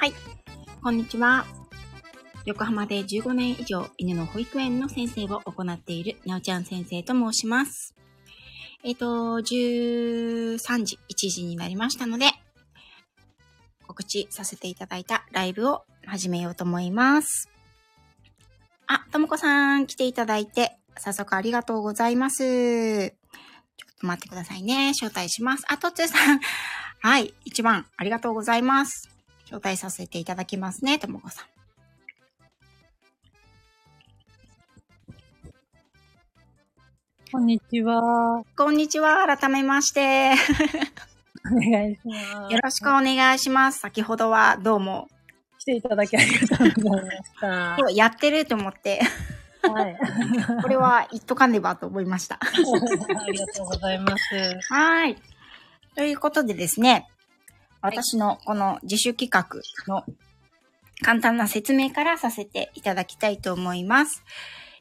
はい。こんにちは。横浜で15年以上犬の保育園の先生を行っているにゃおちゃん先生と申します。えっ、と、13時、1時になりましたので、告知させていただいたライブを始めようと思います。あ、ともこさん来ていただいて、早速ありがとうございます。ちょっと待ってくださいね。招待します。あ、とつーさん。はい。一番ありがとうございます。招待させていただきますね、ともこさん。こんにちは。こんにちは。改めまして。お願いします。よろしくお願いします。先ほどはどうも、来ていただきありがとうございました。今日やってると思って、はい。これは言っとかねばと思いました。ありがとうございます。はい。ということでですね、私のこの自主企画の簡単な説明からさせていただきたいと思います。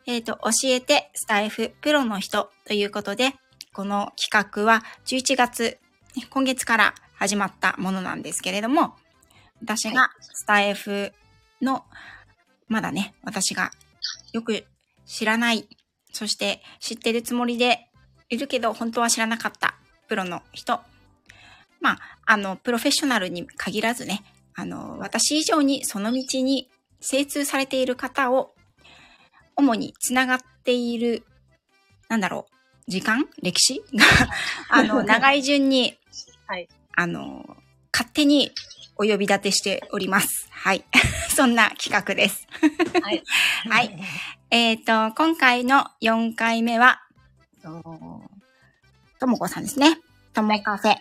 えっ、と、教えてスタイフプロの人ということで、この企画は11月、ね今月から始まったものなんですけれども、私がスタイフの、まだね、私がよく知らない、そして知ってるつもりでいるけど、本当は知らなかったプロの人。まあ、あの、プロフェッショナルに限らずね、あの、私以上にその道に精通されている方を、主につながっている、なんだろう、時間歴史？が、あの、長い順に、はい。あの、勝手にお呼び立てしております。はい。そんな企画です。はい。はい。えっ、と、今回の4回目は、とともこさんですね。ともカフェ。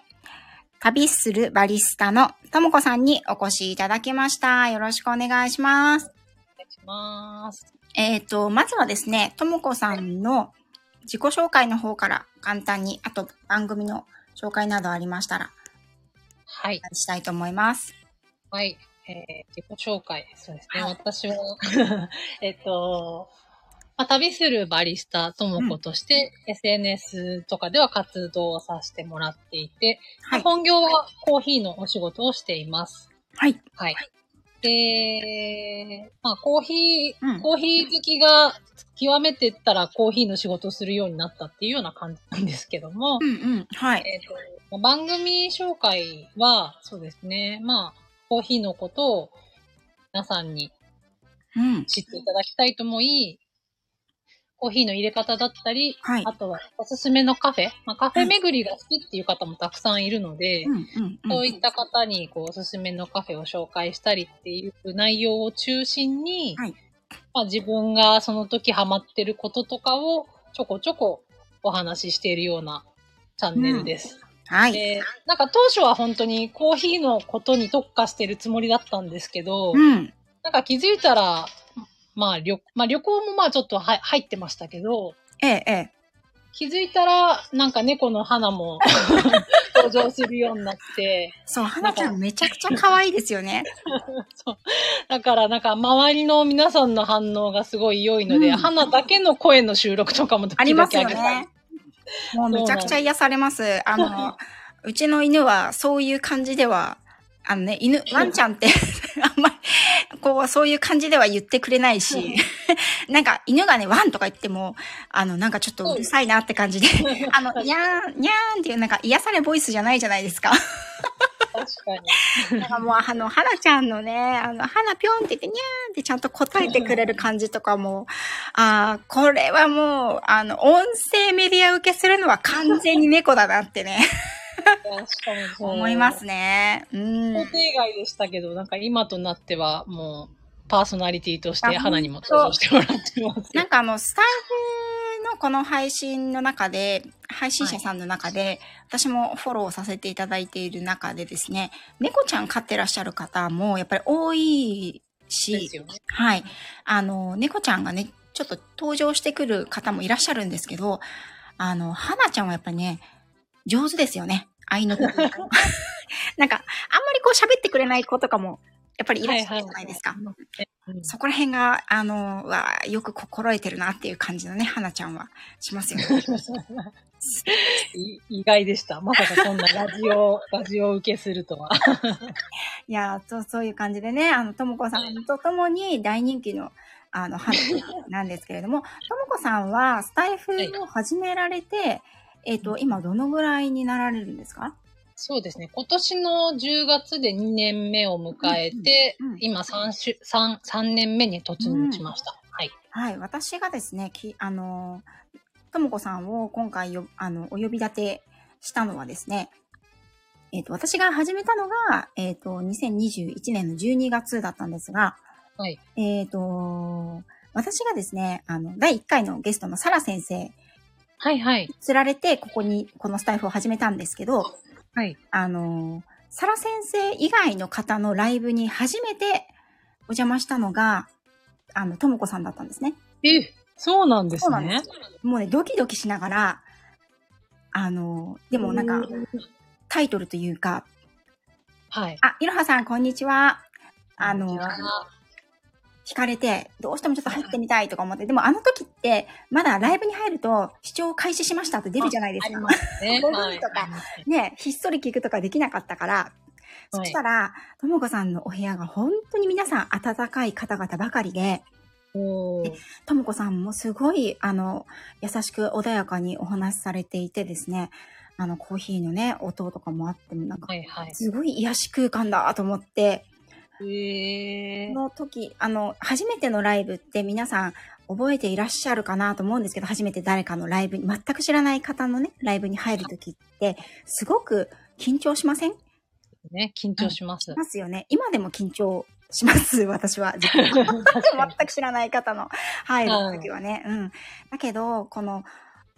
旅するバリスタのともこさんにお越しいただきました。よろしくお願いします。お願いします。えっ、と、まずはですね、ともこさんの自己紹介の方から簡単に、あと番組の紹介などありましたら、はい。したいと思います。はい。えー、自己紹介。そうですね。はい私は、えっと、まあ、旅するバリスタともことして、SNS とかでは活動をさせてもらっていて、はい。本業はコーヒーのお仕事をしています。はい。はい。で、まあ、コーヒー、うんコーヒー好きが極めてったらコーヒーの仕事をするようになったっていうような感じなんですけども、うんうん。はい。えっ、と、番組紹介は、そうですね、まあ、コーヒーのことを皆さんにうん。知っていただきたいと思い、コーヒーの入れ方だったり、はいあとはおすすめのカフェ、まあ、カフェ巡りが好きっていう方もたくさんいるので。そういった方にこうおすすめのカフェを紹介したりっていう内容を中心に、はいまあ、自分がその時ハマってることとかをちょこちょこお話ししているようなチャンネルです。はい。で、なんか当初は本当にコーヒーのことに特化してるつもりだったんですけど、うん。なんか気づいたら、まあ旅、まあ旅行もまあちょっとは入ってましたけど、ええ、ええ。気づいたらなんか猫の花も 登場するようになって、そう、花ちゃんめちゃくちゃ可愛いですよね。そう。だから、なんか、周りの皆さんの反応がすごい良いので、うん花だけの声の収録とかも時々ありますよね。もうめちゃくちゃ癒されます。あの、うちの犬はそういう感じでは、あのね、犬、ワンちゃんって、あんまり、こう、そういう感じでは言ってくれないし、なんか犬がね、ワンとか言っても、あの、なんかちょっとうるさいなって感じで、あの、にゃーん、にゃーんっていうなんか癒されボイスじゃないじゃないですか。確かに。なんかもう、あの、花ちゃんのね、あの、花ぴょんって言って、にゃーんってちゃんと答えてくれる感じとかも、ああ、これはもう、あの、音声メディア受けするのは完全に猫だなってね。思いますね。うん。想定外でしたけど、なんか今となっては、もう、パーソナリティとしてあ花にも登場してもらってます。なんかあの、スタイフのこの配信の中で、配信者さんの中で、私もフォローさせていただいている中でですね、猫ちゃん飼ってらっしゃる方もやっぱり多いでしね。はい。あの、猫ちゃんがね、ちょっと登場してくる方もいらっしゃるんですけど、あの、花ちゃんはやっぱりね、上手ですよね。愛の なんか、あんまりこう喋ってくれない子とかも、やっぱりいらっしゃるじゃないですか。うんそこら辺が、あの、は、よく心得てるなっていう感じのね、花ちゃんはしますよね。い 意外でした。まさかそんなラジオ、ラジオ受けするとは。いや、そう、そういう感じでね、あの、ともこさんとともに大人気の、あの、花なんですけれども、ともこさんはスタイフを始められて、えっ、と、今どのぐらいになられるんですか？そうですね。今年の10月で2年目を迎えて、うんうんうん今 3, 週3、3年目に突入しました。はい。はい、私がですね、きあの、ともこさんを今回よ、あの、お呼び立てしたのはですね、えっ、と、私が始めたのが、えっ、と、2021年の12月だったんですが、はい。えっ、と、私がですね、あの、第1回のゲストのサラ先生、はいはい。釣られて、ここに、このスタイフを始めたんですけど、はい。あの、サラ先生以外の方のライブに初めてお邪魔したのが、あの、ともこさんだったんですね。え、そうなんですねそうなんです。もうね、ドキドキしながら、あの、でもなんか、タイトルというか、はい。あ、いろはさん、こんにちは。あのこんにち、は聞かれて、どうしてもちょっと入ってみたいとか思って、でもあの時って、まだライブに入ると、視聴開始しましたって出るじゃないですか。ありますね。5分はいとかね、ひっそり聞くとかできなかったから、そしたら、ともこさんのお部屋が本当に皆さん温かい方々ばかりで、ともこさんもすごい、あの、優しく穏やかにお話しされていてですね、あの、コーヒーのね、音とかもあって、なんか。すごい癒し空間だと思って、えの時、あの、初めてのライブって皆さん覚えていらっしゃるかなと思うんですけど、初めて誰かのライブに、全く知らない方のね、ライブに入る時って、すごく緊張しません？しね、緊張します。ますよね。今でも緊張します、私は。全く知らない方の入る時はね。うん。だけど、この、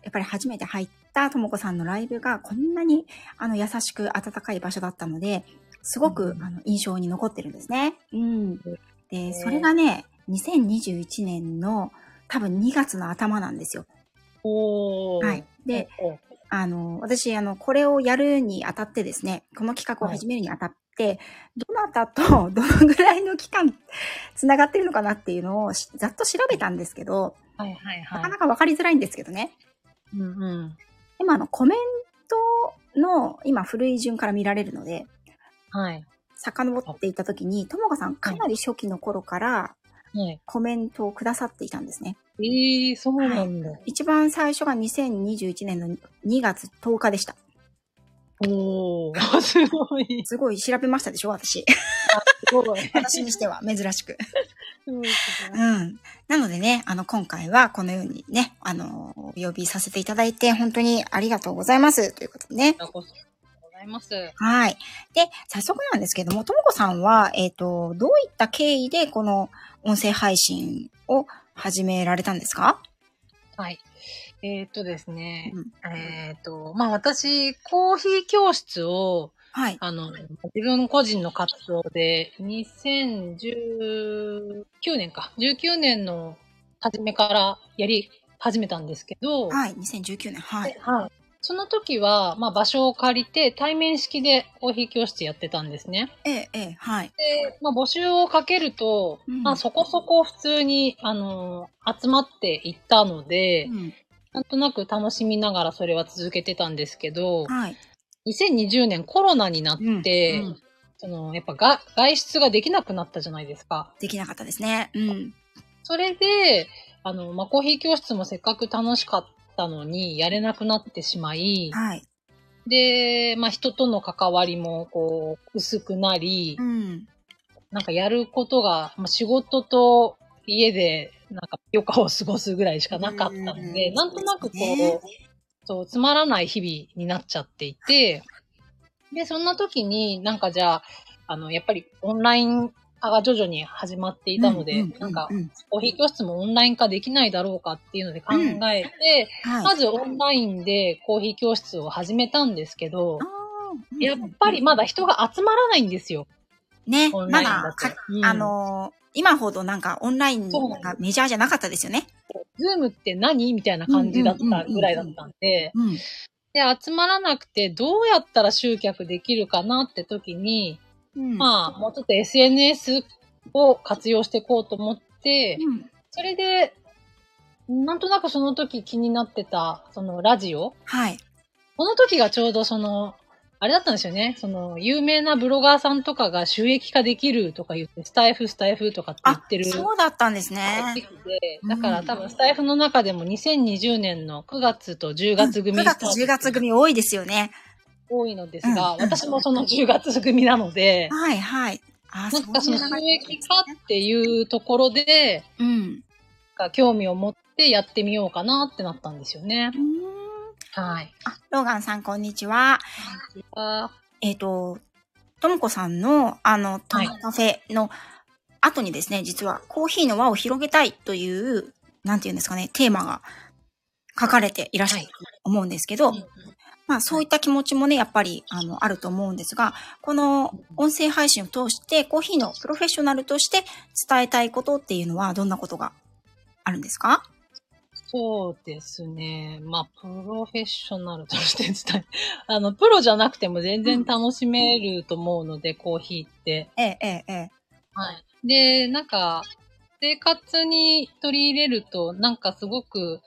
やっぱり初めて入ったともこさんのライブがこんなにあの優しく温かい場所だったので、すごく、うんあの印象に残ってるんですね。うん。ねで、それがね、2021年の多分2月の頭なんですよ。おー。はい。で、あの、私、あの、これをやるにあたってですね、この企画を始めるにあたって、どなたと どのぐらいの期間つながってるのかなっていうのをしざっと調べたんですけど、はいはいはないかなかわかりづらいんですけどね。うんうん。今、あの、コメントの今古い順から見られるので、はい。遡っていった時に、ともかさんかなり初期の頃からはい。コメントをくださっていたんですね。えー、そうなんだ。一番最初が2021年の2月10日でした。おー、すごい。すごい調べましたでしょ私。すごい。私にしては珍しく。すごいすごいうん。なのでね、あの、今回はこのようにね、あの、お呼びさせていただいて、本当にありがとうございます。ということでね。ざいます。はい。で、早速なんですけども、ともこさんは、えっ、と、どういった経緯でこの音声配信を始められたんですか？はい。えーっとですね、うんえーっと、まあ私、コーヒー教室を、はい。あの、自分個人の活動で、2019年か、19年の初めからやり始めたんですけど、はい。2019年。はい。はい。その時は、まあ場所を借りて対面式でコーヒー教室やってたんですね。ええ、ええ、はい。で、まあ募集をかけると、うんまあそこそこ普通に、あの、集まっていったので、うん。なんとなく楽しみながらそれは続けてたんですけど、はい。2020年コロナになって、うんうんその、やっぱが外出ができなくなったじゃないですか。できなかったですね。うん。それで、あの、まあ、コーヒー教室もせっかく楽しかったのに、やれなくなってしまい、はい。で、まあ、人との関わりも、こう、薄くなりう、ん。なんかやることが、まあ、仕事と家で、なんか余暇を過ごすぐらいしかなかったのうんで、なんとなくこねう、そう、つまらない日々になっちゃっていて、で、そんな時になんかじゃあ、あの、やっぱりオンライン化が徐々に始まっていたので、うううなんかう、んコーヒー教室もオンライン化できないだろうかっていうので考えて、はい。まずオンラインでコーヒー教室を始めたんですけどあ、ーやっぱりまだ人が集まらないんですよ。ね、オンまラインだうんあのー今ほどなんかオンラインがメジャーじゃなかったですよね。 Zoom って何みたいな感じだったぐらいだったんで、うん。で、集まらなくてどうやったら集客できるかなって時に、うん。まあ、もうちょっと SNS を活用していこうと思って、うんそれで、なんとなくその時気になってた、そのラジオはい。この時がちょうどその、あれだったんですよね。その、有名なブロガーさんとかが収益化できるとか言って、スタイフ、スタイフとかって言あってる。、そうだったんですね。だから多分スタイフの中でも2020年の9月と10月組9月、10月組多いですよね。多いのですが、うん私もその10月組なので、はいはい。あ、なんかその収益化っていうところで、うん。なんか興味を持ってやってみようかなってなったんですよねう。ーんはい。あ、ローガンさん、こんにちは。あえっ、と、ともこさんの、あの、トマカフェの後にですね、実はコーヒーの輪を広げたいという、なんていうんですかね、テーマが書かれていらっしゃると思うんですけど、まあそういった気持ちもね、やっぱり、あの、あると思うんですが、この音声配信を通して、コーヒーのプロフェッショナルとして伝えたいことっていうのは、どんなことがあるんですか？そうですね。まあ、プロフェッショナルとして伝え、あの、プロじゃなくても全然楽しめると思うので、コーヒーって。ええ、ええ、ええ。はい。で、なんか、生活に取り入れると、なんかすごく、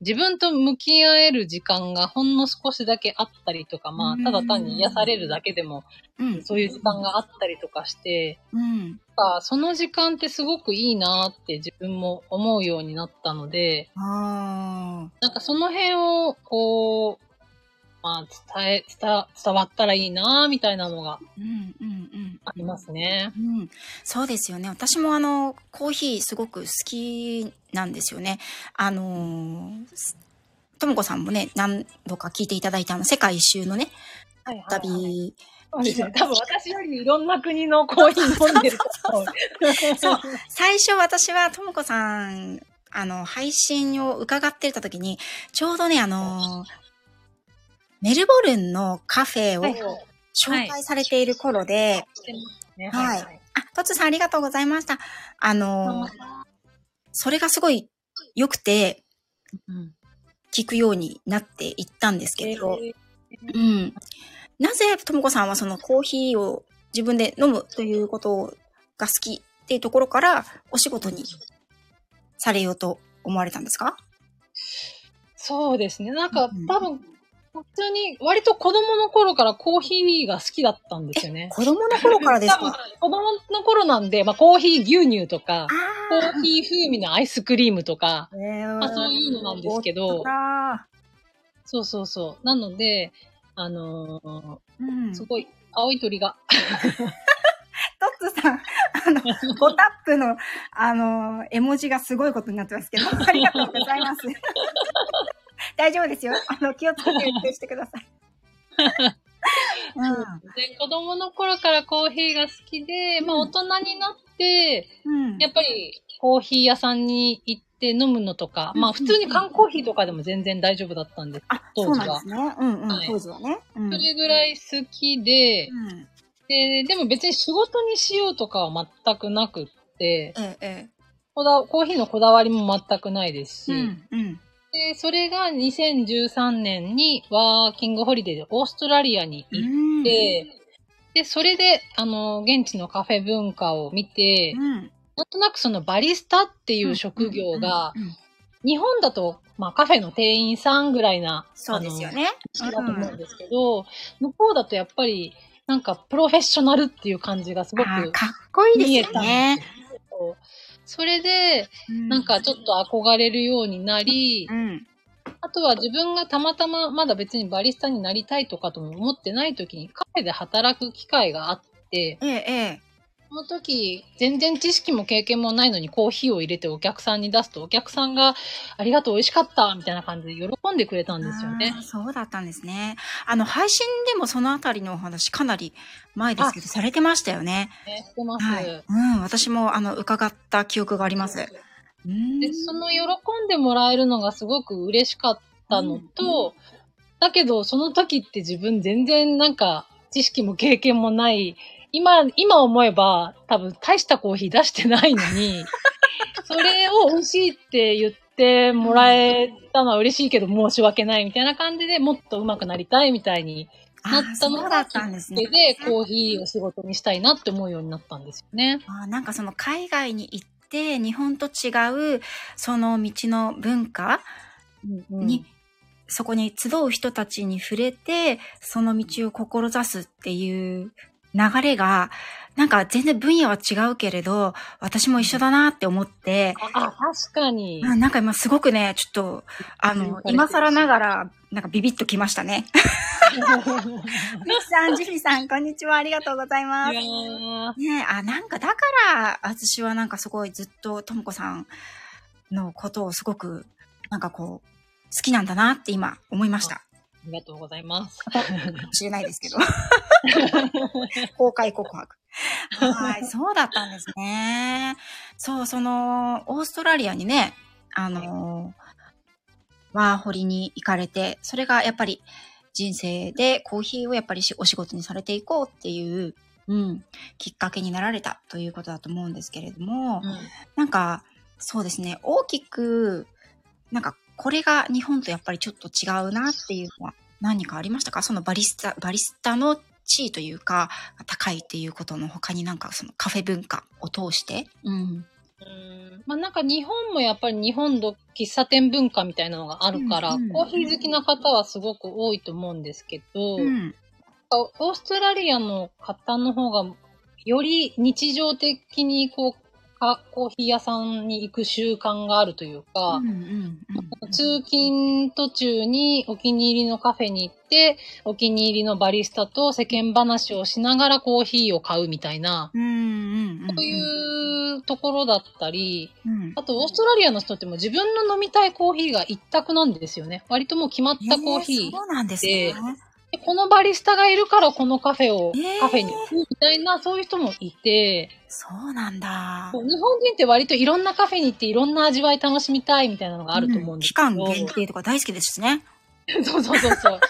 自分と向き合える時間がほんの少しだけあったりとか、まうんあ、ただ単に癒されるだけでも、うん。そういう時間があったりとかして、うん。その時間ってすごくいいなって自分も思うようになったので、あなんかその辺を、こう、まあ、伝え、伝、伝わったらいいなみたいなのがあ。うん、うん、うん。ありますね。うん、そうですよね。私もあの、コーヒーすごく好きなんですよね。あのー、ともこさんもね、何度か聞いていただいたあの、世界一周のね、はいはい旅、そうですね。多分私よりいろんな国のコーヒー飲んでる。そう最初私はともこさん、あの、配信を伺ってた時に、ちょうどね、あのーメルボルンのカフェをはい紹介されている頃で。はい。あ、トツさんありがとうございました。あのーそれがすごい良くて、うん。聞くようになっていったんですけれど、えー。うん。なぜともこさんはそのコーヒーを自分で飲むということが好きっていうところからお仕事にされようと思われたんですか？そうですね。なんかうん。多分、普通に割と子供の頃からコーヒーが好きだったんですよね。子供の頃からですか？子供の頃なんで、まあコーヒー牛乳とか、コあーヒー風味のアイスクリームとか、まあそういうのなんですけどそうそうそう。なので、あのーうん。すごい青い鳥が。トッツさん、あの、5タップの、あの、絵文字がすごいことになってますけど、ありがとうございます。大丈夫ですよ。あの、気をつけて運転してください。で子供の頃からコーヒーが好きで、まあ大人になって、うん。うん。やっぱりコーヒー屋さんに行って飲むのとか、うんまあ普通に缶コーヒーとかでも全然大丈夫だったんです。あ、当時はそうですね。うんうん。はい当時はね。うん。それぐらい好きで、うん。で、でも別に仕事にしようとかは全くなくって、コーヒーのこだわりも全くないですえ。し、うん。うん。で、それが2013年にワーキングホリデーでオーストラリアに行うん。って、で、それで、あの、現地のカフェ文化を見て、うん、なんとなくそのバリスタっていう職業が、日本だと、まあカフェの店員さんぐらいな、そうですよね。だと思うんですけど、向こうだとやっぱり、なんかプロフェッショナルっていう感じがすごくかっこいいですよね。それで、なんかちょっと憧れるようになり、うん。あとは自分がたまたままだ別にバリスタになりたいとかとも思ってない時にカフェで働く機会があって、ええ、ええ。その時全然知識も経験もないのにコーヒーを入れてお客さんに出すとお客さんがありがとう美味しかったみたいな感じで喜んでくれたんですよね。そうだったんですね。あの、配信でもそのあたりのお話かなり前ですけど、されてましたよね。ねしてます。はい。うん、私も、あの、伺った記憶があります。うん。で、その喜んでもらえるのがすごく嬉しかったのと、だけどその時って自分全然なんか知識も経験もない、今、今思えば多分大したコーヒー出してないのに、それを美味しいって言ってもらえたのは嬉しいけど申し訳ないみたいな感じでもっと上手くなりたいみたいになあったのがきたんですねっかけ。でコーヒーを仕事にしたいなって思うようになったんですよね。あーなんかその海外に行って、日本と違う、その道の文化うんにそこに集う人たちに触れて、その道を志すっていう流れが、なんか全然分野は違うけれど、私も一緒だなって思って、あ、確かに。あなんか今すごくね、ちょっと、あの、今更ながら、なんかビビッときましたね。ミキさん、ジュリさん、こんにちは。ありがとうございます。ねえ、あ、なんかだから、私はなんかすごいずっとともこさんのことをすごく、なんかこう、好きなんだなって今思いました。ありがとうございます。かもしれないですけど。公開告白。はい、そうだったんですね。そう、その、オーストラリアにね、あの、ワーホリに行かれて、それがやっぱり人生でコーヒーをやっぱりしお仕事にされていこうっていう、うん、きっかけになられたということだと思うんですけれども、なんか、そうですね、大きく、なんか、これが日本とやっぱりちょっと違うなっていうのは何かありましたか？そのバリスタ、バリスタの地位というか、高いっていうことの他になんかそのカフェ文化を通して？うん。うんまあなんか日本もやっぱり日本の喫茶店文化みたいなのがあるから、うんうんコーヒー好きな方はすごく多いと思うんですけど、うん。オーストラリアの方の方がより日常的にこうかコーヒー屋さんに行く習慣があるというか、通勤途中にお気に入りのカフェに行って、お気に入りのバリスタと世間話をしながらコーヒーを買うみたいな。そういうところだったり、うん。あとオーストラリアの人っても自分の飲みたいコーヒーが一択なんですよね。割ともう決まったコーヒー。えそうなんですね。でこのバリスタがいるからこのカフェを、えーカフェに行くみたいな、そういう人もいて、そうなんだ。日本人って割といろんなカフェに行っていろんな味わい楽しみたいみたいなのがあると思うんですけど。期間限定とか大好きですしね。そうそうそうそう。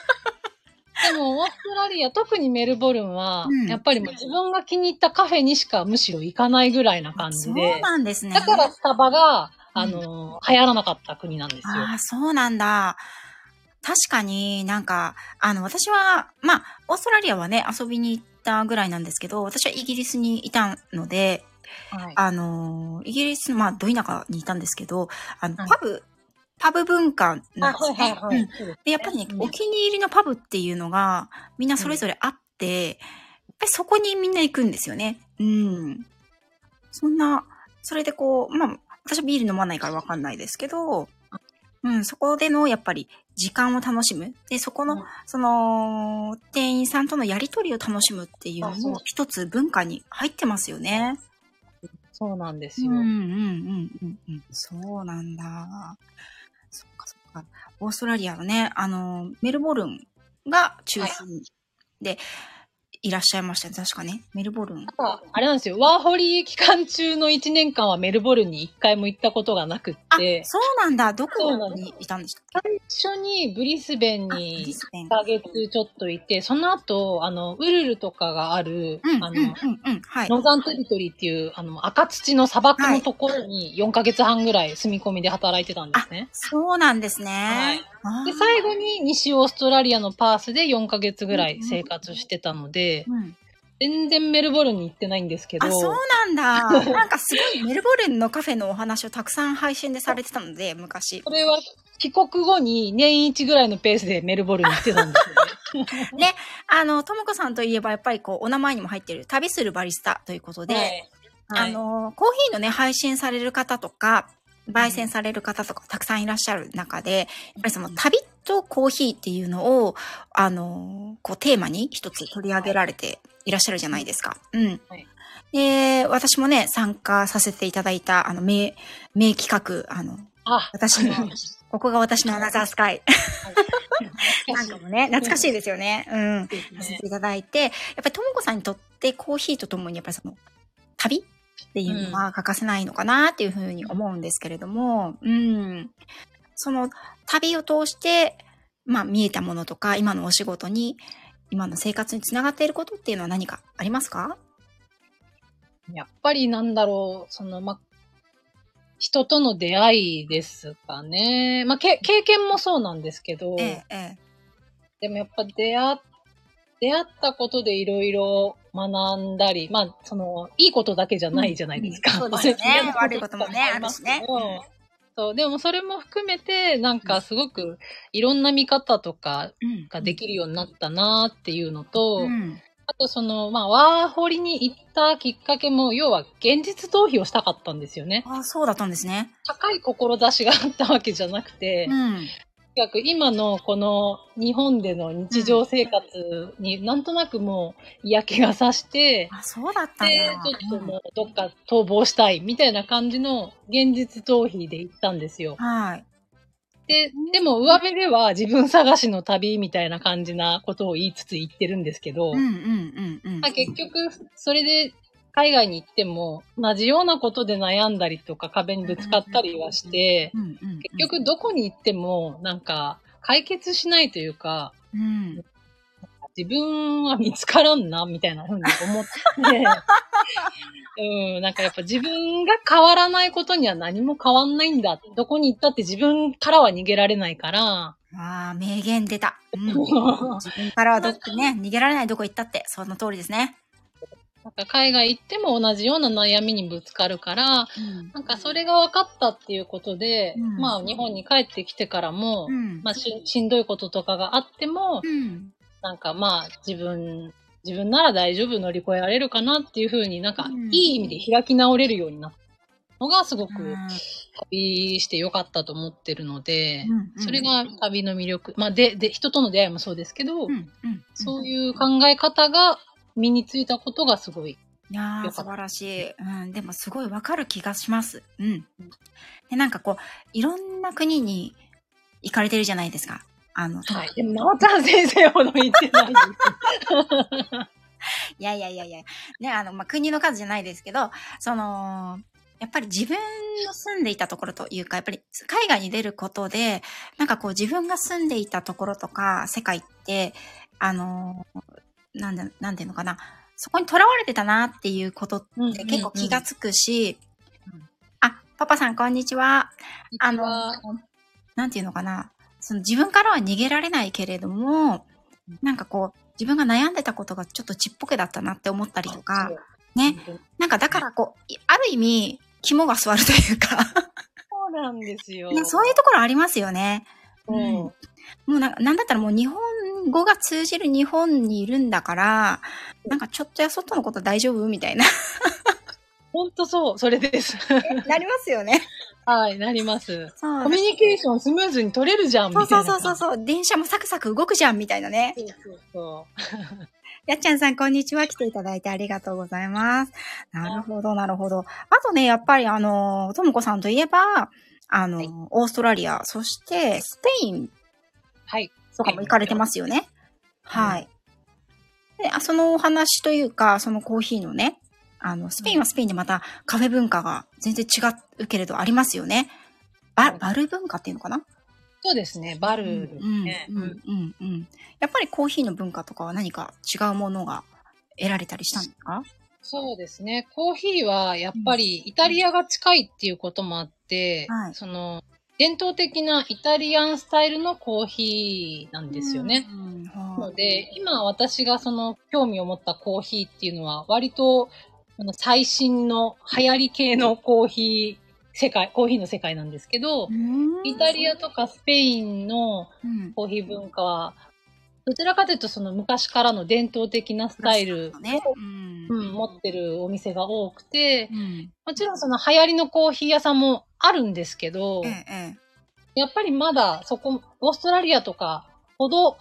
でも、オーストラリア、特にメルボルンは、うんやっぱりもう自分が気に入ったカフェにしかむしろ行かないぐらいな感じそうで、なんですね。だからスタバが、あの、流行らなかった国なんですよ。ああ、そうなんだ。確かになんか、あの、私は、まあ、オーストラリアはね、遊びに行ったぐらいなんですけど、私はイギリスにいたので、はい。あの、イギリスの、まあ、ど田舎にいたんですけど、あの、はいパブ、パブ文化なんですね。うんそうですで、やっぱりね、うんお気に入りのパブっていうのが、みんなそれぞれあって、やっぱりそこにみんな行くんですよね。うん。そんな、それでこう、まあ、私はビール飲まないからわかんないですけど、うん、そこでの、やっぱり、時間を楽しむ。で、そこの、うんその、店員さんとのやりとりを楽しむっていうのも、一つ文化に入ってますよね。そうなんですよ。うんうんうんうんうん。そうなんだ。そっかそっか。オーストラリアのね、あの、メルボルンが中心でいらっしゃいましたね。確かね。メルボルン。あれなんですよ。ワーホリ期間中の1年間はメルボルンに1回も行ったことがなくっあて、、そうなんだ。どこにいたんでしたっ最初にブリスベンにリスベン1ヶ月ちょっといて、その後、あの、ウルルとかがある、うん、うん、あの、うん、うん。はい。ノーザンテリトリーっていう、あの、赤土の砂漠のところに4ヶ月半ぐらい住み込みで働いてたんですね。そうなんですね。はいで、最後に西オーストラリアのパースで4ヶ月ぐらい生活してたので、うん全然メルボルンに行ってないんですけど、あ、そうなんだ。なんかすごいメルボルンのカフェのお話をたくさん配信でされてたので、昔。それは帰国後に年一ぐらいのペースでメルボルンに行ってたんですよね。あの、ともこさんといえばやっぱりこう、お名前にも入ってる旅するバリスタということで、はいあの、コーヒーのね、配信される方とか、焙煎される方とかたくさんいらっしゃる中で、やっぱりその旅とコーヒーっていうのを、あの、こうテーマに一つ取り上げられていらっしゃるじゃないですか。うん。はいで、私もね、参加させていただいた、あの、名、名企画、あの、あ、私の、ここが私のアナザースカイ。なんかもね、懐かしいですよね。うん。させていただいて、やっぱりともこさんにとってコーヒーとともにやっぱりその旅っていうのは欠かせないのかなっていうふうに思うんですけれども、うん。その旅を通して、まあ見えたものとか、今のお仕事に、今の生活につながっていることっていうのは何かありますか？やっぱりなんだろう、その、ま、人との出会いですかね。まあ、け経験もそうなんですけど、ええ、ええ。でもやっぱ出会っ、出会ったことでいろいろ学んだり、まあ、その、いいことだけじゃないじゃないですか。うんそうですよね悪いこともねあるしねそう。でもそれも含めて、なんかすごくいろんな見方とかうん。ができるようになったなっていうのと、うん。あとその、まあ、ワーホリに行ったきっかけも、要は現実逃避をしたかったんですよね。あ、そうだったんですね。高い志があったわけじゃなくて、とうん。にかく今のこの日本での日常生活になんとなくもう嫌気がさして、あ、そうだったんで、だ。ちょっともうどっか逃亡したいみたいな感じの現実逃避で行ったんですよ。はい。で、でも上辺では自分探しの旅みたいな感じなことを言いつつ言ってるんですけど、結局、それで海外に行っても同じようなことで悩んだりとか壁にぶつかったりはして、結局どこに行ってもなんか解決しないというか、うん。自分は見つからんな、みたいなふうに思って、うん、なんかやっぱ自分が変わらないことには何も変わんないんだ。どこに行ったって自分からは逃げられないから、ああ、名言出た。うん、自分からはどっかね、逃げられないどこ行ったって、その通りですね。なんか海外行っても同じような悩みにぶつかるから、うんなんかそれが分かったっていうことで、うんまあ日本に帰ってきてからも、うん。まあししんどいこととかがあっても、うん。なんかまあ自分、自分なら大丈夫乗り越えられるかなっていうふうになんかうんいい意味で開き直れるようになったのがすごくうん旅してよかったと思ってるので、うんそれ、が旅の魅力。まあで、で、人との出会いもそうですけど。そういう考え方が身についたことがすごい。いや素晴らしい。うん、でもすごいわかる気がします。うん。で、なんかこう、いろんな国に行かれてるじゃないですか。あの、はい。でも、なおちゃん先生ほど言ってないです。いやいやいやいや。ね、あの、まあ、国の数じゃないですけど、その、やっぱり自分の住んでいたところというか、やっぱり海外に出ることで、なんかこう自分が住んでいたところとか、世界って、あの、なんだ、なんていうのかな。そこに囚われてたなっていうことって結構気がつくし、うんあ、パパさんこんにちは。あのは、なんていうのかな。その自分からは逃げられないけれども、なんかこう、自分が悩んでたことがちょっとちっぽけだったなって思ったりとか、ね。なんかだからこう、いある意味、肝が座るというか、そうなんですよ。ね、そういうところありますよね。うんうんもうななんだったらもう日本語が通じる日本にいるんだから、なんかちょっとやそっとのこと大丈夫？みたいな。ほんとそう、それです。なりますよね。はい、なります。コミュニケーションスムーズに取れるじゃん、みたそいうな。そうそうそうそう。電車もサクサク動くじゃんみたいなね。そうそうそう。やっちゃんさん、こんにちは。来ていただいてありがとうございます。なるほど、なるほど。あとね、やっぱりあの、ともこさんといえば、あの、はいオーストラリア、そしてスペインはい。とかも行かれてますよね。はい。で、あそのお話というか、そのコーヒーのね、あの、スペインはスペインでまたカフェ文化が全然違うけれどありますよね。ババル文化っていうのかな？そうですね、バルですね。うん、うん、うん、うん。やっぱりコーヒーの文化とかは何か違うものが得られたりしたんですか？そうですね。コーヒーはやっぱりイタリアが近いっていうこともあって、はいその、伝統的なイタリアンスタイルのコーヒーなんですよね。うん。ので、今私がその興味を持ったコーヒーっていうのは割とあの最新の流行り系のコーヒー世界、コーヒーの世界なんですけど、イタリアとかスペインのうん、コーヒー文化は、どちらかというとその昔からの伝統的なスタイルね。を、うんうん、持ってるお店が多くて、うん。もちろんその流行りのコーヒー屋さんもあるんですけど、ええ、えやっぱりまだそこ、オーストラリアとかほど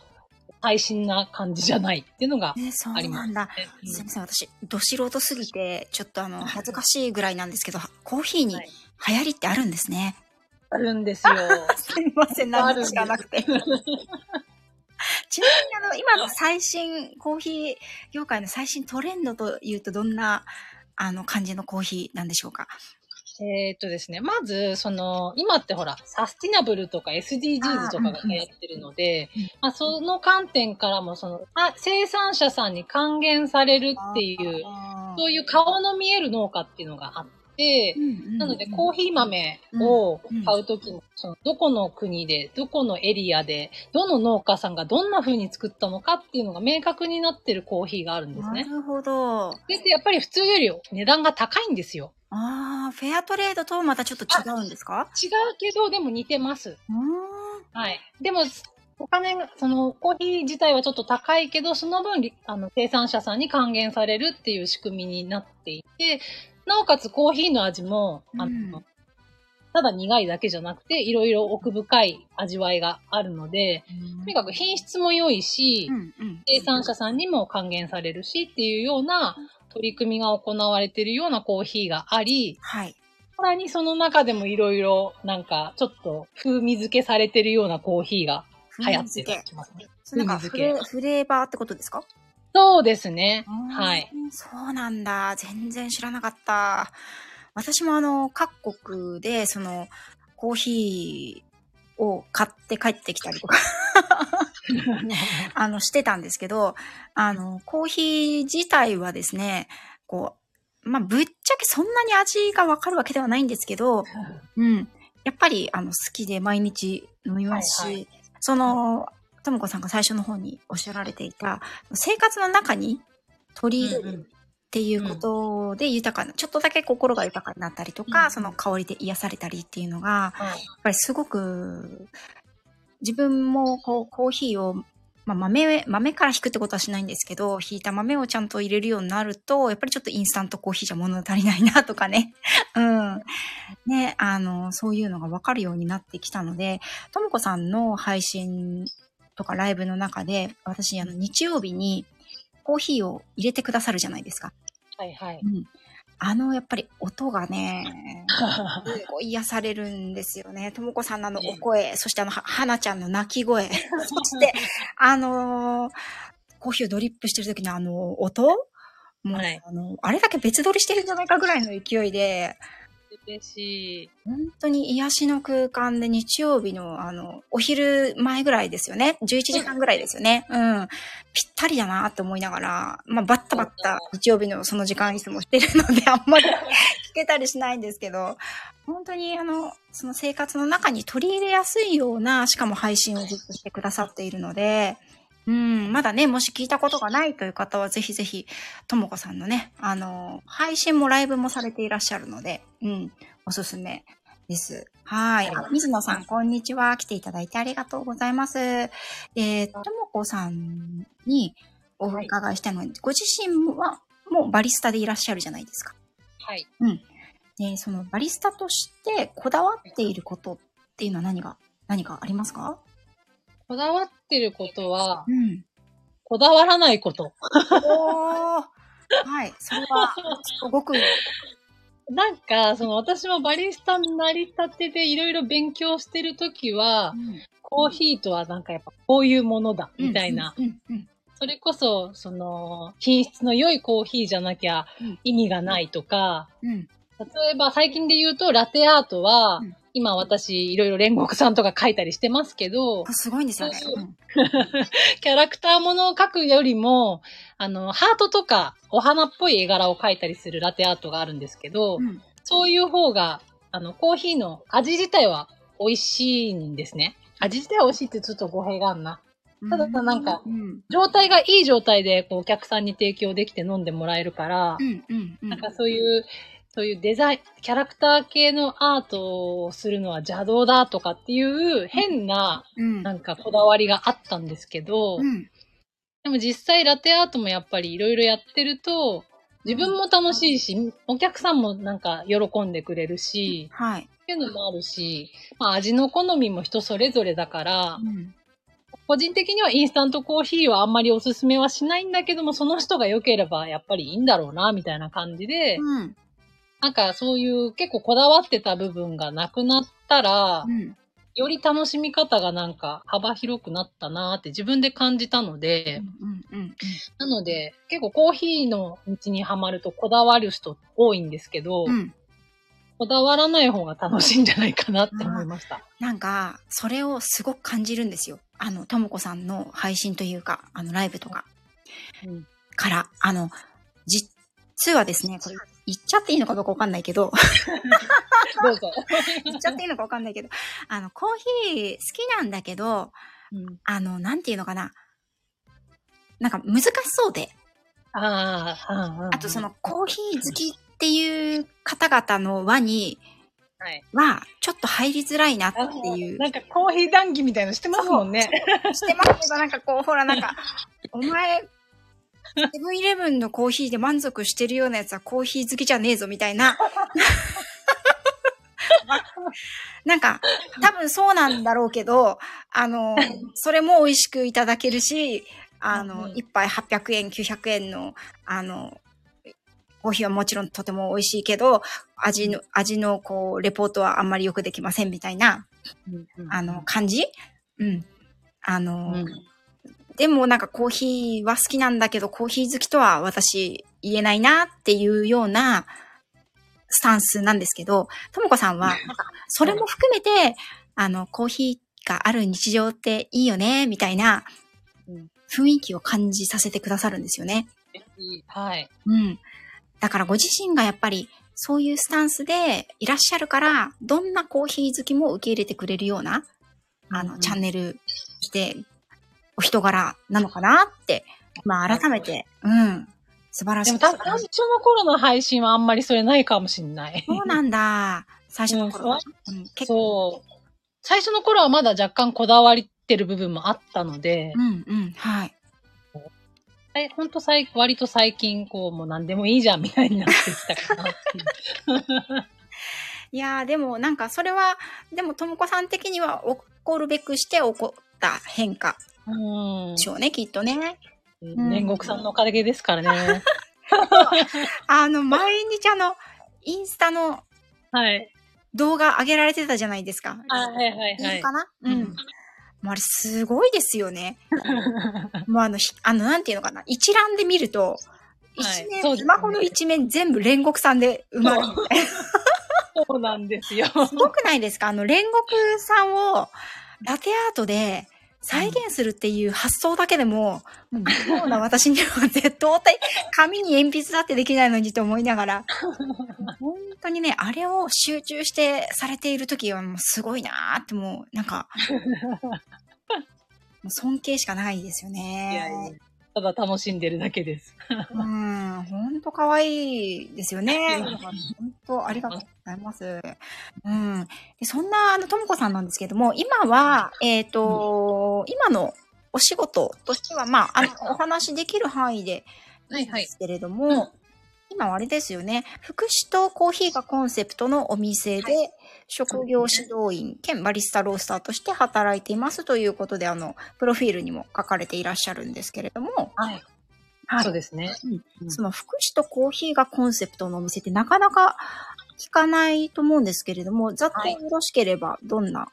最新な感じじゃないっていうのがありますなんだ。ね。うんすみません、私、ど素人すぎて、ちょっとあの、恥ずかしいぐらいなんですけど、コーヒーにはい流行りってあるんですね。あるんですよ。すみません、何も知らなくて。ちなみにあの、今の最新、コーヒー業界の最新トレンドというとどんな、あの、感じのコーヒーなんでしょうか？えーっとですね、まず、その、今ってほら、サスティナブルとか SDGs とかが流行ってるのでうんうん、まあ、その観点からも、その、あ生産者さんに還元されるっていう、そういう顔の見える農家っていうのがあって、なので、コーヒー豆を買うときに、その、どこの国で、どこのエリアで、どの農家さんがどんな風に作ったのかっていうのが明確になってるコーヒーがあるんですね。なるほど。で、やっぱり普通より値段が高いんですよ。ああ、フェアトレードとまたちょっと違うんですか？違うけど、でも似てます。はい。でも、お金が、その、コーヒー自体はちょっと高いけど、その分、あの、生産者さんに還元されるっていう仕組みになっていて、なおかつコーヒーの味も、あの、うん、ただ苦いだけじゃなくて、いろいろ奥深い味わいがあるので、うん、とにかく品質も良いし、うんうん、生産者さんにも還元されるしっていうような取り組みが行われているようなコーヒーがあり、はい。さらにその中でもいろいろなんかちょっと風味付けされてるようなコーヒーが流行ってるますね。なんかフレーバーってことですか？そうですね。はい。そうなんだ。全然知らなかった。私もあの、各国で、その、コーヒーを買って帰ってきたりとか あの、してたんですけど、あの、コーヒー自体はですね、こう、まあ、ぶっちゃけそんなに味がわかるわけではないんですけど、うん。やっぱり、あの、好きで毎日飲みますし、はいはい、その、ともこさんが最初の方におっしゃられていた、生活の中に取り入れるっていうことで豊かな、ちょっとだけ心が豊かになったりとか、その香りで癒されたりっていうのが、やっぱりすごく、自分もこうコーヒーをまあ、豆、豆から引くってことはしないんですけど、引いた豆をちゃんと入れるようになると、やっぱりちょっとインスタントコーヒーじゃ物足りないなとかね。うん。ね、あの、そういうのがわかるようになってきたので、ともこさんの配信とかライブの中で、私、あの、日曜日にコーヒーを入れてくださるじゃないですか。はいはい。うん。あの、やっぱり音がね、すごい癒されるんですよね。ともこさんのあのお声、そしてあの、はなちゃんの泣き声、そして、あのー、コーヒーをドリップしてる時のあの、音もう、はい、あの、あれだけ別撮りしてるんじゃないかぐらいの勢いで、嬉しい。本当に癒しの空間で日曜日のあの、お昼前ぐらいですよね。11時間ぐらいですよね。うん。ぴったりだなって思いながら、まあバッタバッタ日曜日のその時間いつもしてるので あんまり聞けたりしないんですけど、本当にあの、その生活の中に取り入れやすいような、しかも配信をずっとしてくださっているので、うん、まだね、もし聞いたことがないという方は、ぜひぜひ、ともこさんのね、あの、配信もライブもされていらっしゃるので、うん、おすすめです。はい。水野さん、こんにちは。来ていただいてありがとうございます。えー、ともこさんにお伺いしたのは、はい、ご自身はもうバリスタでいらっしゃるじゃないですか。はい。うん。で、そのバリスタとしてこだわっていることっていうのは何が、何かありますか？こだわってることは、うん、こだわらないこと。おはい。それは、すごく。なんか、その私もバリスタになりたてでいろいろ勉強してるときは、うん、コーヒーとはなんかやっぱこういうものだ、みたいな。それこそ、その、品質の良いコーヒーじゃなきゃ意味がないとか、うん、例えば最近で言うと、ラテアートは、うん今私いろいろ煉獄さんとか書いたりしてますけど、すごいんですよね。キャラクターものを描くよりも、あの、ハートとかお花っぽい絵柄を描いたりするラテアートがあるんですけど、うん、そういう方が、あの、コーヒーの味自体は美味しいんですね。味自体は美味しいってちょっと語弊があるな。ただなんか、状態がいい状態でこうお客さんに提供できて飲んでもらえるから、なんかそういうそういうデザイン、キャラクター系のアートをするのは邪道だとかっていう変な、なんかこだわりがあったんですけど、うん、でも実際ラテアートもやっぱりいろいろやってると、自分も楽しいし、お客さんもなんか喜んでくれるし、はい。っていうのもあるし、まあ味の好みも人それぞれだから、うん、個人的にはインスタントコーヒーはあんまりおすすめはしないんだけども、その人が良ければやっぱりいいんだろうな、みたいな感じで、うん、なんかそういう結構こだわってた部分がなくなったら、うん、より楽しみ方がなんか幅広くなったなって自分で感じたので、うんうんうん、なので結構コーヒーの道にはまるとこだわる人多いんですけど、うん、こだわらない方が楽しいんじゃないかなって思いました。なんか、それをすごく感じるんですよ。あの、ともこさんの配信というか、あの、ライブとか。うん、から、あの、じ、実はですね、これ言っちゃっていいのかどうかわかんないけど、どうぞ。言っちゃっていいのかわかんないけど、あの、コーヒー好きなんだけど、うん、あの、なんていうのかな。なんか難しそうで。ああ、うんうんうんあとそ、のコーヒー好きっていう方々の輪にはい。は、ちょっっと入りづらいなっていう。なんかコーヒー談義みたいのしてますもんね。してますけど、なんかこう、ほら、なんか、お前、セブンイレブンのコーヒーで満足してるようなやつはコーヒー好きじゃねえぞ、みたいな。なんか、多分そうなんだろうけど、あの、それも美味しくいただけるし、あうんの、うん。一杯800円、900円の、あの、コーヒーはもちろんとても美味しいけど、味の、味のこう、レポートはあんまりよくできませんみたいな、あの、感じ？うん。あの、うん、でもなんかコーヒーは好きなんだけど、コーヒー好きとは私言えないなっていうようなスタンスなんですけど、ともこさんは、それも含めて、あの、コーヒーがある日常っていいよね、みたいなうん雰囲気を感じさせてくださるんですよね。はい。うん。だからご自身がやっぱりそういうスタンスでいらっしゃるから、どんなコーヒー好きも受け入れてくれるような、あの、チャンネルして、お人柄なのかなって、まあ改めて、うん。素晴らしいでも最初の頃の配信はあんまりそれないかもしんない。そうなんだ。最初の頃は。うんうん、結構。そう。最初の頃はまだ若干こだわってる部分もあったので、うんうん。はい。はい、ほんと最割と最近こうもう何でもいいじゃんみたいになってきたかなっていう。いやー、でもなんかそれは、でもともこさん的には起こるべくして起こった変化うんでしょうね、きっとね。ん煉獄さんのおかげですからね。あの、毎日あの、インスタのはい。動画上げられてたじゃないですか。あはいはいはいいいか。な？ううんん。もうあれすごいですよね。もうあの、ひあの、なんていうのかな？一覧で見ると、一面、そうですねスマホの一面全部煉獄さんで埋まるみたいな。そうなんですよ。すごくないですか？あの、煉獄さんをラテアートで再現するっていう発想だけでも、もう、な私には絶対、紙に鉛筆だってできないのにと思いながら、本当にね、あれを集中してされている時はもうすごいなーってもう、なんか、もう尊敬しかないですよいやいやね。ただ楽しんでるだけです。うん、本当可愛いですよね。本当ありがとうございます。うん。でそんな、あの、ともこさんなんですけども、今は、えっ、と、今のお仕事としては、まあ、あの、お話しできる範囲でいいんですけれども、今はあれですよね、福祉とコーヒーがコンセプトのお店で、職業指導員兼バリスタロースターとして働いていますということで、あの、プロフィールにも書かれていらっしゃるんですけれども、はい。はい。そうですね。うんその福祉とコーヒーがコンセプトのお店ってなかなか聞かないと思うんですけれども、ざっとよろしければどんな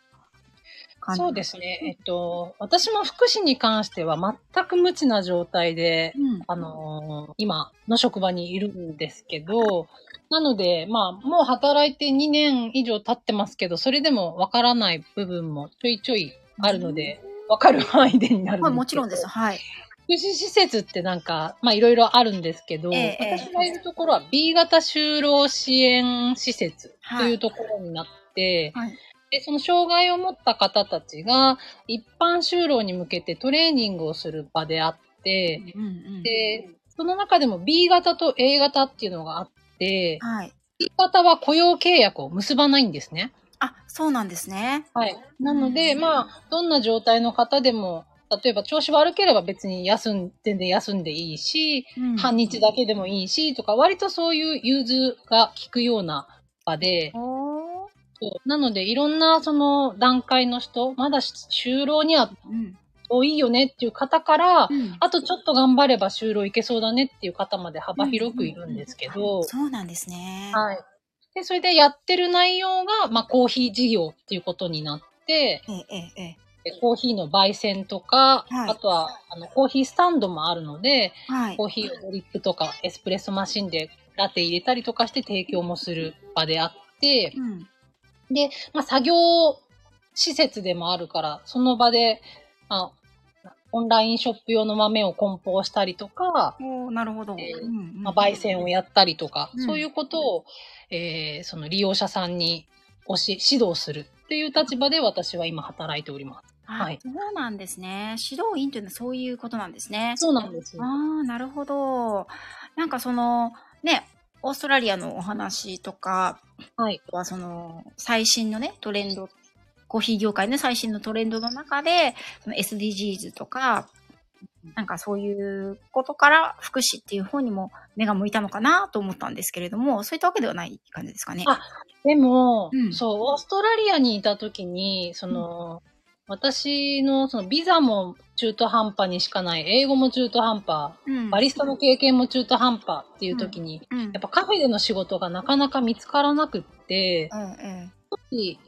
感じそうですね。えっと、私も福祉に関しては全く無知な状態で、うん。あのー今の職場にいるんですけど、なので、まあ、もう働いて2年以上経ってますけど、それでもわからない部分もちょいちょいあるので、わかる範囲でになるんですけど。はい、もちろんです。はい。福祉施設ってなんか、まあいろいろあるんですけど、ええええ私がいるところは B 型就労支援施設というところになって、はい。で、その障害を持った方たちが一般就労に向けてトレーニングをする場であって、うんうん。で、その中でも B 型と A 型っていうのがあって、はい。B 型は雇用契約を結ばないんですね。あ、そうなんですね。はい。なので、うんまあ、どんな状態の方でも、例えば調子悪ければ別に休ん、全然休んでいいし、うん半日だけでもいいし、とか、割とそういう融通が効くような場で、そうなので、いろんなその段階の人、まだ就労にはうん。遠いよねっていう方から、うんあとちょっと頑張れば就労いけそうだねっていう方まで幅広くいるんですけど、そうなんですね。はい。で、それでやってる内容が、まあ、コーヒー事業っていうことになって、ええ、ええ、ええ。コーヒーの焙煎とか、はいあとは、あの、コーヒースタンドもあるので、はいコ。ーヒーをドリップとかエスプレッソマシンでラテ入れたりとかして提供もする場であって、うん。で、まあ、作業施設でもあるから、その場で、まあ、オンラインショップ用の豆を梱包したりとか、なるほど。えーまあ、焙煎をやったりとか、うんそういうことを、えーその利用者さんに教え、指導するっていう立場で私は今働いております。あはいそうなんですね。指導員というのはそういうことなんですね。そうなんですよ。ああ、なるほど。なんかその、ね、オーストラリアのお話とか、はい。はその、最新のね、トレンド、コーヒー業界の最新のトレンドの中で、その SDGs とか、なんかそういうことから福祉っていう方にも目が向いたのかなと思ったんですけれども、そういったわけではない感じですかね。あでも、うんそう、オーストラリアにいた時に、その、私のそのビザも中途半端にしかない、英語も中途半端、うんバリスタの経験も中途半端っていう時に、うん。やっぱカフェでの仕事がなかなか見つからなくって、うん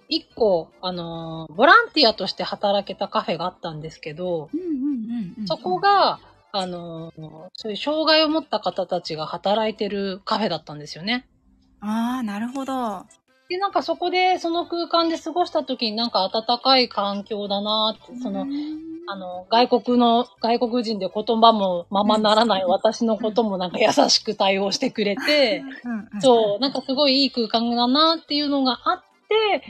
一個、あのー、ボランティアとして働けたカフェがあったんですけど、うんうんうんうん。そこ、が、あのー、そういう障害を持った方たちが働いてるカフェだったんですよね。ああ、なるほど。で、なんかそこで、その空間で過ごした時になんか暖かい環境だなって、その、あの、外国の、外国人で言葉もままならない私のこともなんか優しく対応してくれて、そう、なんかすごいいい空間だなっていうのがあって、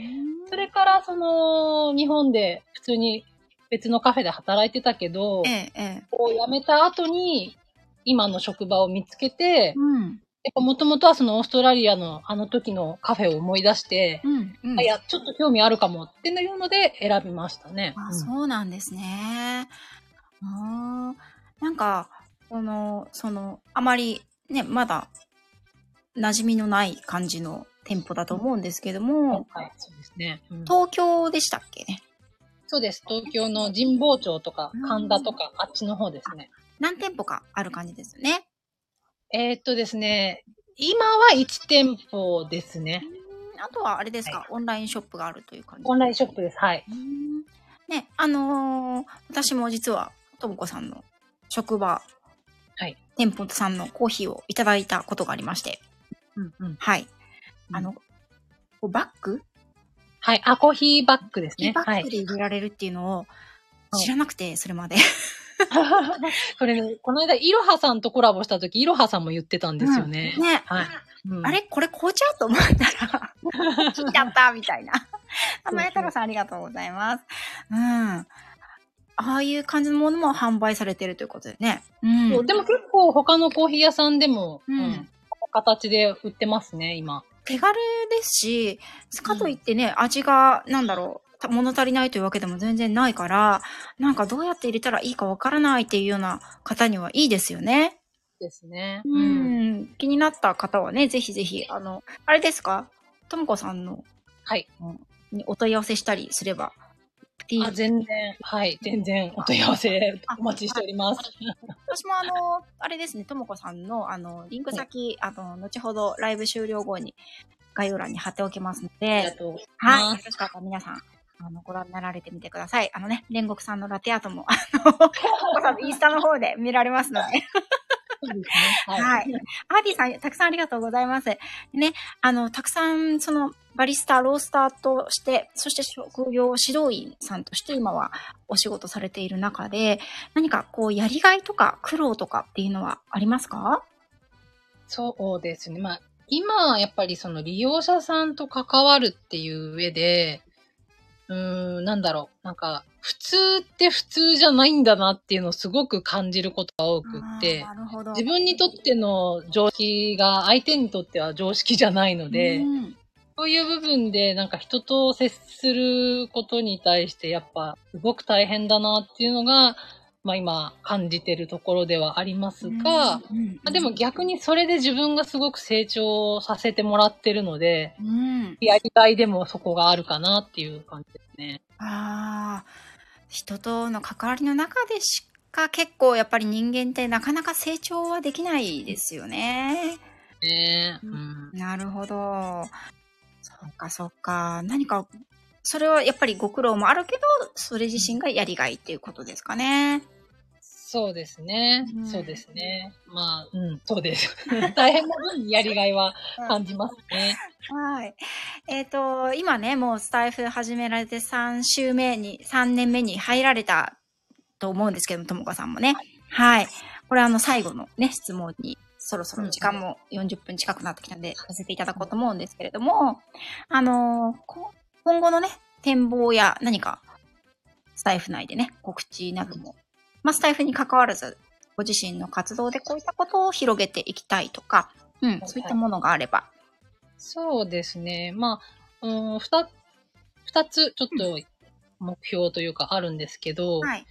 それからその、日本で普通に別のカフェで働いてたけど、ええ、ええ。こう辞めた後に今の職場を見つけて、うん。やっぱもともとはそのオーストラリアのあの時のカフェを思い出して、うん。うんあいや、ちょっと興味あるかもっていうので選びましたね。あ、うんそうなんですね。あーなんか、この、その、あまりね、まだ馴染みのない感じの店舗だと思うんですけども、はい、そうですね。うん東京でしたっけ？ねそうです。東京の神保町とかうん神田とかあっちの方ですね。何店舗かある感じですよね。えーっとですね、今は1店舗ですね。あとはあれですか、オンラインショップがあるという感じ？オンラインショップです。はい。うんね、あのー私も実は、ともこさんの職場、はい。店舗さんのコーヒーをいただいたことがありまして、うんうん。はい。うんあの、こうバッグ？はい。あ、コーヒーバッグですね。バッグはい。で入れられるっていうのをはい知らなくて、それまで。これね、この間、いろはさんとコラボした時、いろはさんも言ってたんですよね。ね。はい。うんあれこれ紅茶と思ったら、聞いちゃったみたいな。あ、前太郎さんありがとうございます。うん。ああいう感じのものも販売されてるということでね。うん。でも結構他のコーヒー屋さんでも、うんうん形で売ってますね、今。手軽ですし、かといってね、味が、なんだろう、た物足りないというわけでも全然ないから、なんかどうやって入れたらいいかわからないっていうような方にはいいですよね。ですね。うん。気になった方はね、ぜひぜひ、あの、あれですか？ともこさんのはい。にお問い合わせしたりすれば。いいあ、全然、はい。全然お問い合わせお待ちしております。私もあの、あれですね、ともこさんの、あの、リンク先、あの、後ほどライブ終了後に概要欄に貼っておきますのありがで、とうございはい。よます。ろしかったら皆さん、あの、ご覧になられてみてください。あのね、煉獄さんのラテアートも、あの、インスタの方で見られますので。そうですね。ははいい。。アーディさん、たくさんありがとうございます。ね、あの、たくさん、その、バリスタ、ロースターとして、そして職業指導員さんとして今はお仕事されている中で、何かこう、やりがいとか苦労とかっていうのはありますか？そうですね。まあ、今、やっぱりその利用者さんと関わるっていう上で、うーん、なんだろう。なんか、普通って普通じゃないんだなっていうのをすごく感じることが多くって。自分にとっての常識が相手にとっては常識じゃないので、うんそういう部分でなんか人と接することに対してやっぱすごく大変だなっていうのが、まあ今感じてるところではありますが、うんうんまあでも逆にそれで自分がすごく成長させてもらってるので、うん。やりがいでもそこがあるかなっていう感じですね。ああ、人との関わりの中でしか結構やっぱり人間ってなかなか成長はできないですよね。ねうん。なるほど。そっかそっか。何か、それはやっぱりご苦労もあるけど、それ自身がやりがいっていうことですかね。そうですね。うんそうですね。まあ、うん、そうです。大変な分やりがいは感じますね。はい。えっ、と、今ね、もうスタイフ始められて3週目に、3年目に入られたと思うんですけども、ともかさんもね。はい。これあの、最後のね、質問に、そろそろ時間も40分近くなってきたんで、させていただこうと思うんですけれども、あのーこ今後のね、展望や何か、スタイフ内でね、告知なども、まあ、スタイフに関わらず、ご自身の活動でこういったことを広げていきたいとか、うん、そういったものがあれば。そうですね。まあ、うん、二、二つちょっと目標というかあるんですけど、やっはい。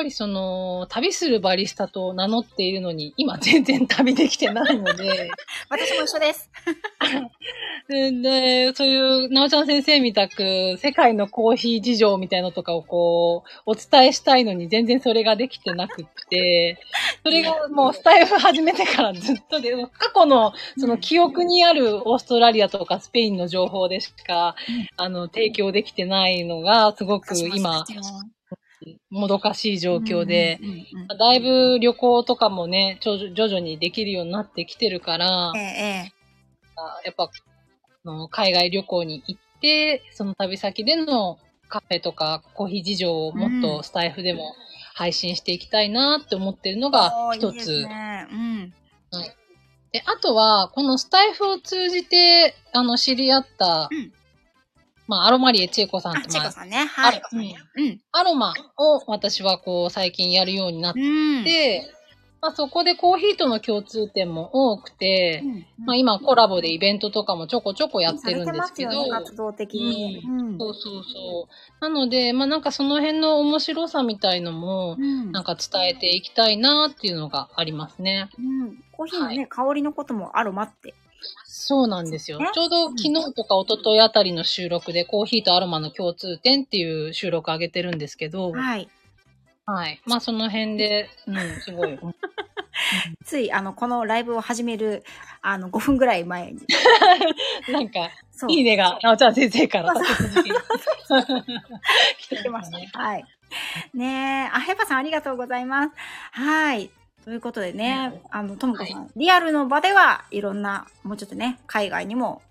ぱりその、旅するバリスタと名乗っているのに、今全然旅できてないので、私も一緒です。で、でそういう、なおちゃん先生みたく、世界のコーヒー事情みたいのとかをこう、お伝えしたいのに全然それができてなくって、それがもうスタイフ始めてからずっとで、過去のその記憶にあるオーストラリアとかスペインの情報でしか、うん。あの、提供できてないのが、すごく今、もどかしい状況で、だいぶ旅行とかもね、ちょ徐々にできるようになってきてるから、えええやっぱ、あの海外旅行に行って、その旅先でのカフェとかコーヒー事情をもっうん。とスタイフでも配信していきたいなって思ってるのえが一つ。ですね。うん。で、あとは、このスタイフを通じて、あの、知り合った、うんまあ、アロマリエ千恵子さんあ、と、まあ、チェコさんね。はい。うんうん。アロマを私はこう、最近やるようになっうん。て、まあ、そこでコーヒーとの共通点も多くて、うんまあ、今コラボでイベントとかもちょこちょこやってるんですけど、ね、活動的に。うんそうそうそう。なので、まあなんかその辺の面白さみたいのも、うんなんか伝えていきたいなっていうのがありますね。うんコーヒーのね、香りのこともアロマって。そうなんですよね。ちょうど昨日とか一昨日あたりの収録でコーヒーとアロマの共通点っていう収録上げてるんですけど、はい。はい。まあその辺で、うん、すごい。つい、あの、このライブを始める、あの、5分ぐらい前に。なんか。いいねが、なおちゃん先生から。来てましたね。はい。ねえ、あ、ヘパさんありがとうございます。はい。ということでね、あの、ともこさん、リアルの場ではいろんな、もうちょっとね、海外にも、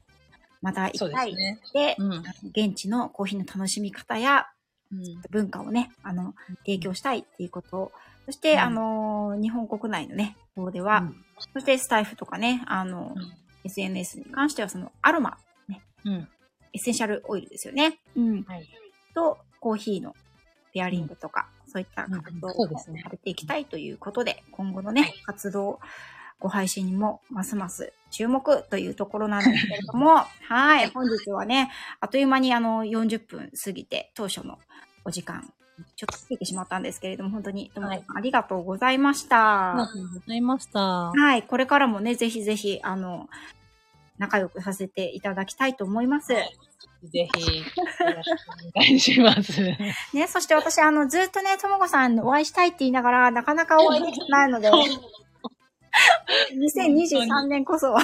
また行きたい。ですね。で、うん。現地のコーヒーの楽しみ方やうん文化をね、あの、提供したいっていうこと。そして、うんあの、日本国内のね、方では、そしてスタイフとかね、あの、SNS に関してはそのアロマ、うん。エッセンシャルオイルですよね。うん。はい。と、コーヒーのペアリングとか、そういった活動うんをそうですね。されていきたいということで、今後のね、はい。活動、ご配信にもますます注目というところなんですけれども、はい、本日はね、あっという間にあの40分過ぎて、当初のお時間、ちょっと過ぎてしまったんですけれども、本当に、ともこさんありがとうございました。ありがとうございました。はい、これからもね、ぜひぜひ、あの、仲良くさせていただきたいと思います。ぜひ、よろしくお願いします。ね、そして私、あの、ずっとね、ともこさんお会いしたいって言いながら、なかなかお会いできてないので、2023 年こそ。は、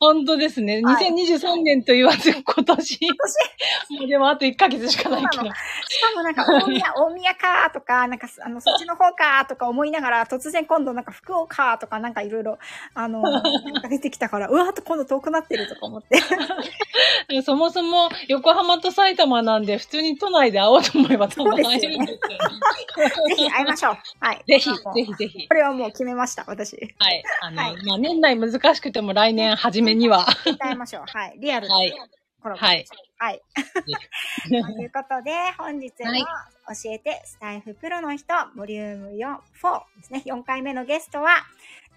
本当ですね。はい2023年と言わず、今年。もうでもあと1ヶ月しかないけど。しかもなんか、大宮、大宮かとか、なんか、あの、そっちの方かとか思いながら、突然今度なんか福岡とかなんかいろいろ、あの、なんか出てきたから、うわーっと今度遠くなってるとか思って。そもそも横浜と埼玉なんで、普通に都内で会おうと思えば多分会えるんですよね。ぜひ会いましょう。はい。ぜひ、ぜひぜひこ。れはもう決めました、私。はい。あの、はいまあ、年内難しくても来年初めには。会いましょう。はい。リアルではいはい。はい。ということで、本日のはい教えてスタイフプロの人、ボリューム4、4ですね。4回目のゲストは、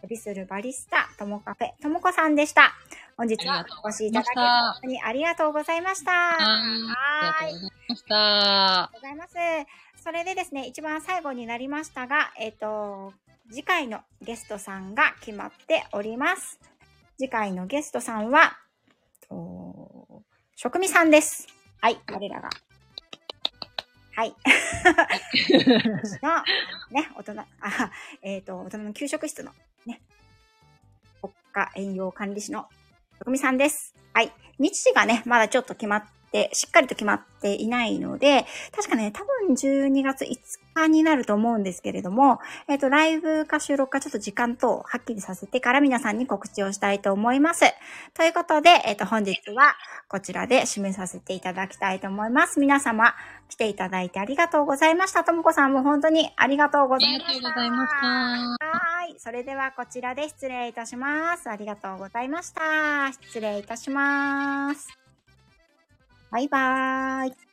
旅するバリスタ、ともカフェ、ともこさんでした。本日はお越しいただき本当にありがとうございました。はい。あはいりがとうございました。ありがとうございます。それでですね、一番最後になりましたが、えっ、と、次回のゲストさんが決まっております。次回のゲストさんは、と職味さんです。はい、我らが。はい。の、ね、大人、あ、えっ、と、大人の給食室の、ね、国家栄養管理士の職味さんです。はい。日時がね、まだちょっと決まっって、しっかりと決まっていないので、確かね、多分12月5日になると思うんですけれども、えっ、と、ライブか収録かちょっと時間等はっきりさせてから皆さんに告知をしたいと思います。ということで、えっ、と、本日はこちらで締めさせていただきたいと思います。皆様、来ていただいてありがとうございました。ともこさんも本当にありがとうございました。ありがとうございましたはい。それではこちらで失礼いたします。ありがとうございました。失礼いたします。バイバーイ。